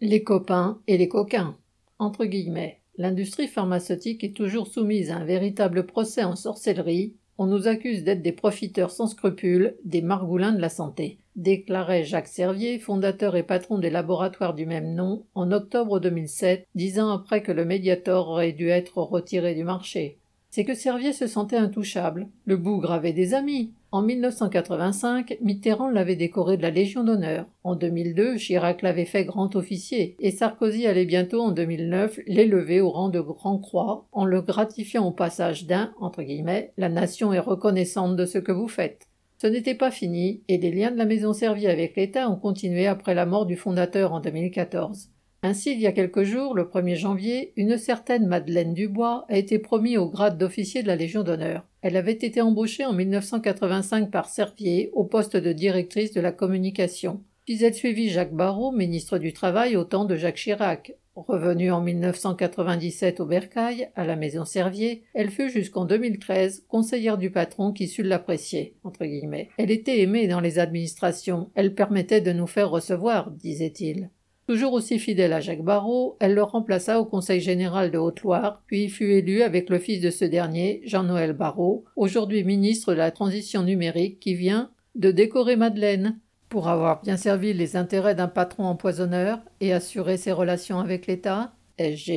Les copains et les coquins. Entre guillemets. L'industrie pharmaceutique est toujours soumise à un véritable procès en sorcellerie. On nous accuse d'être des profiteurs sans scrupules, des margoulins de la santé, déclarait Jacques Servier, fondateur et patron des laboratoires du même nom, en octobre 2007, dix ans après que le Mediator aurait dû être retiré du marché. C'est que Servier se sentait intouchable. Le bougre avait des amis. En 1985, Mitterrand l'avait décoré de la Légion d'honneur. En 2002, Chirac l'avait fait grand officier, et Sarkozy allait bientôt en 2009 l'élever au rang de grand croix, en le gratifiant au passage d'un, entre guillemets, la nation est reconnaissante de ce que vous faites. Ce n'était pas fini, et les liens de la maison Servier avec l'État ont continué après la mort du fondateur en 2014. Ainsi, il y a quelques jours, le 1er janvier, une certaine Madeleine Dubois a été promise au grade d'officier de la Légion d'honneur. Elle avait été embauchée en 1985 par Servier au poste de directrice de la communication. Puis elle suivit Jacques Barrot, ministre du Travail au temps de Jacques Chirac. Revenue en 1997 au Bercail, à la maison Servier, elle fut jusqu'en 2013 conseillère du patron qui sut l'apprécier. Elle était aimée dans les administrations, elle permettait de nous faire recevoir, disait-il. Toujours aussi fidèle à Jacques Barrot, elle le remplaça au Conseil général de Haute-Loire, puis fut élue avec le fils de ce dernier, Jean-Noël Barrot, aujourd'hui ministre de la Transition numérique, qui vient de décorer Madeleine pour avoir bien servi les intérêts d'un patron empoisonneur et assuré ses relations avec l'État, SG.